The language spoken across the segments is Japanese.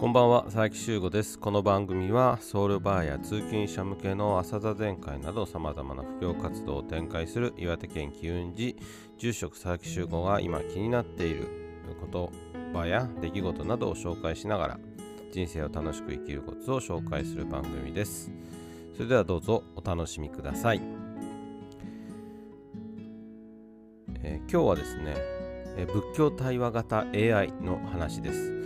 こんばんは佐伯修吾です。この番組はソウルバーや通勤者向けの朝座全会などさまざまな布教活動を展開する岩手県機運寺住職佐伯修吾が今気になっている言葉や出来事などを紹介しながら人生を楽しく生きるコツを紹介する番組です。それではどうぞお楽しみください、えー、今日はですね、えー、仏教対話型 AI の話です。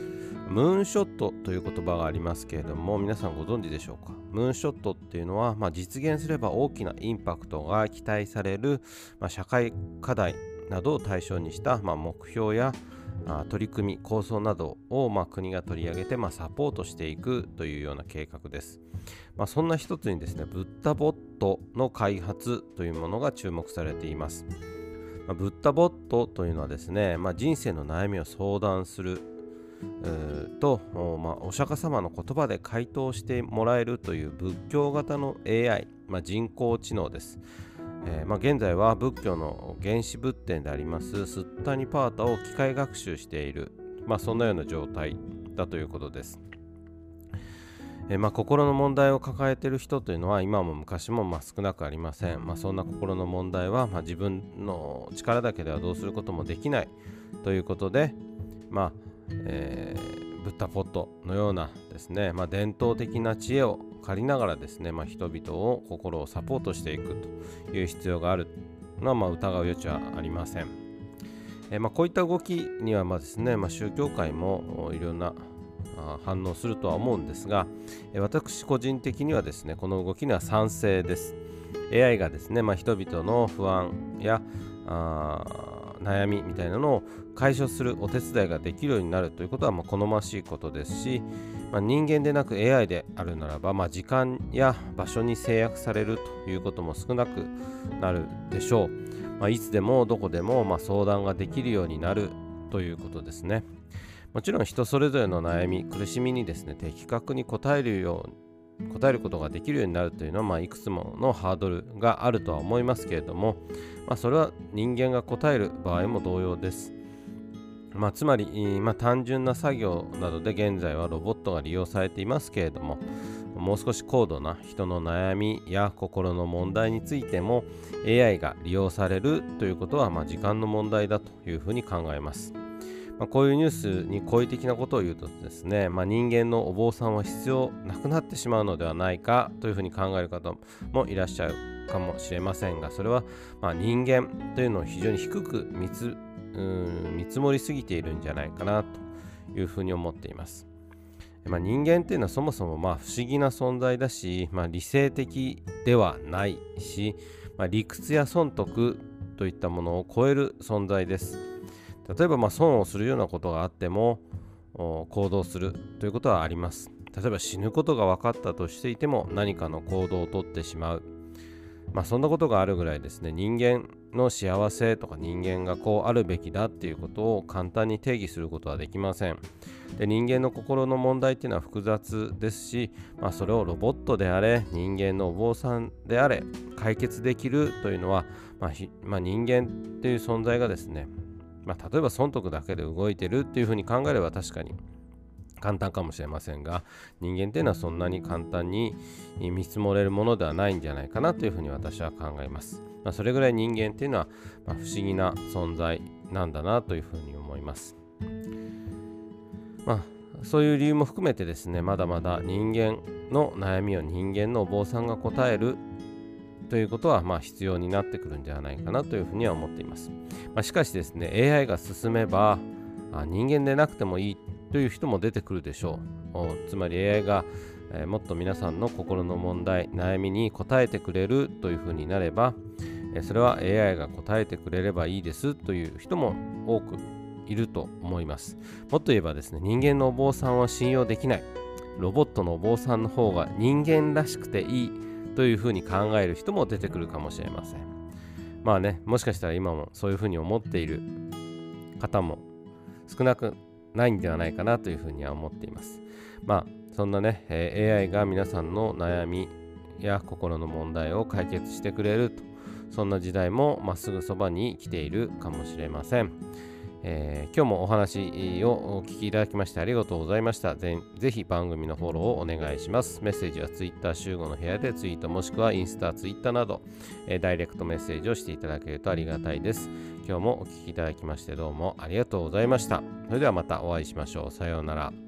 ムーンショットという言葉がありますけれども皆さんご存知でしょうか？ムーンショットっていうのは、まあ、実現すれば大きなインパクトが期待される、まあ、社会課題などを対象にした、まあ、目標やあ取り組み構想などを、まあ、国が取り上げて、まあ、サポートしていくというような計画です、まあ、そんな一つにですねブッダボットの開発というものが注目されています、まあ、ブッダボットというのはですね、まあ、人生の悩みを相談すると、まあ、お釈迦様の言葉で回答してもらえるという仏教型の AI、まあ、人工知能です。えーまあ、現在は仏教の原始仏典でありますスッタニパータを機械学習している、まあ、そんなような状態だということです。えー、まあ、心の問題を抱えている人というのは今も昔もまあ少なくありません。まあ、そんな心の問題はまあ自分の力だけではどうすることもできないということで、まあえー、ブッダポットのようなですね、まあ、伝統的な知恵を借りながらですね、まあ、人々を心をサポートしていくという必要があるのは、まあ、疑う余地はありません。えー、まあ、こういった動きにはまあですね、まあ、宗教界もいろんな反応するとは思うんですが、え、私個人的にはですねこの動きには賛成です。AI がですね、まあ、人々の不安やあ悩みみたいなのを解消するお手伝いができるようになるということはま好ましいことですし、まあ、人間でなく AI であるならば、まあ、時間や場所に制約されるということも少なくなるでしょう、ま、いつでもどこでもま相談ができるようになるということですね。もちろん人それぞれの悩み苦しみにですね的確に答えるように答えることができるようになるというのは、まあ、いくつものハードルがあるとは思いますけれども、まあ、それは人間が答える場合も同様です。まあ、つまり、まあ、単純な作業などで現在はロボットが利用されていますけれどももう少し高度な人の悩みや心の問題についても AI が利用されるということは、まあ、時間の問題だというふうに考えます。まあ、こういうニュースに好意的なことを言うとですね、まあ、人間のお坊さんは必要なくなってしまうのではないかというふうに考える方もいらっしゃるかもしれませんがそれはま人間というのを非常に低く見つ見積もりすぎているんじゃないかなというふうに思っています。まあ、人間っていうのはそもそもま不思議な存在だし、まあ、理性的ではないし、まあ、理屈や損得といったものを超える存在です。例えばまあ損をするようなことがあっても行動するということはあります。例えば死ぬことが分かったとしていても何かの行動をとってしまう。まあそんなことがあるぐらいですね人間の幸せとか人間がこうあるべきだっていうことを簡単に定義することはできません。で人間の心の問題っていうのは複雑ですし、まあ、それをロボットであれ人間のお坊さんであれ解決できるというのは、まあまあ、人間っていう存在がですねまあ、例えば損得だけで動いてるっていうふうに考えれば確かに簡単かもしれませんが人間っていうのはそんなに簡単に見積もれるものではないんじゃないかなというふうに私は考えます。まあ、それぐらい人間っていうのは、ま不思議な存在なんだなというふうに思います。まあそういう理由も含めてですねまだまだ人間の悩みを人間のお坊さんが答えるということはまあ必要になってくるんではないかなというふうには思っています。まあ、しかしですね AI が進めばあ人間でなくてもいいという人も出てくるでしょう。つまり AI が、え、もっと皆さんの心の問題悩みに答えてくれるというふうになれば、え、それは AI が答えてくれればいいですという人も多くいると思います。もっと言えばですね人間のお坊さんは信用できない。ロボットのお坊さんの方が人間らしくていいというふうに考える人も出てくるかもしれません。まあね、もしかしたら今もそういうふうに思っている方も少なくないんではないかなというふうには思っています。まあそんなね、え、AI が皆さんの悩みや心の問題を解決してくれるとそんな時代もまっすぐそばに来ているかもしれません。えー、今日もお話をお聞きいただきましてありがとうございましたぜ。ぜひ番組のフォローをお願いします。メッセージは Twitter 集合の部屋でツイートもしくはインスタ、Twitter など、えー、ダイレクトメッセージをしていただけるとありがたいです。今日もお聞きいただきましてどうもありがとうございました。それではまたお会いしましょう。さようなら。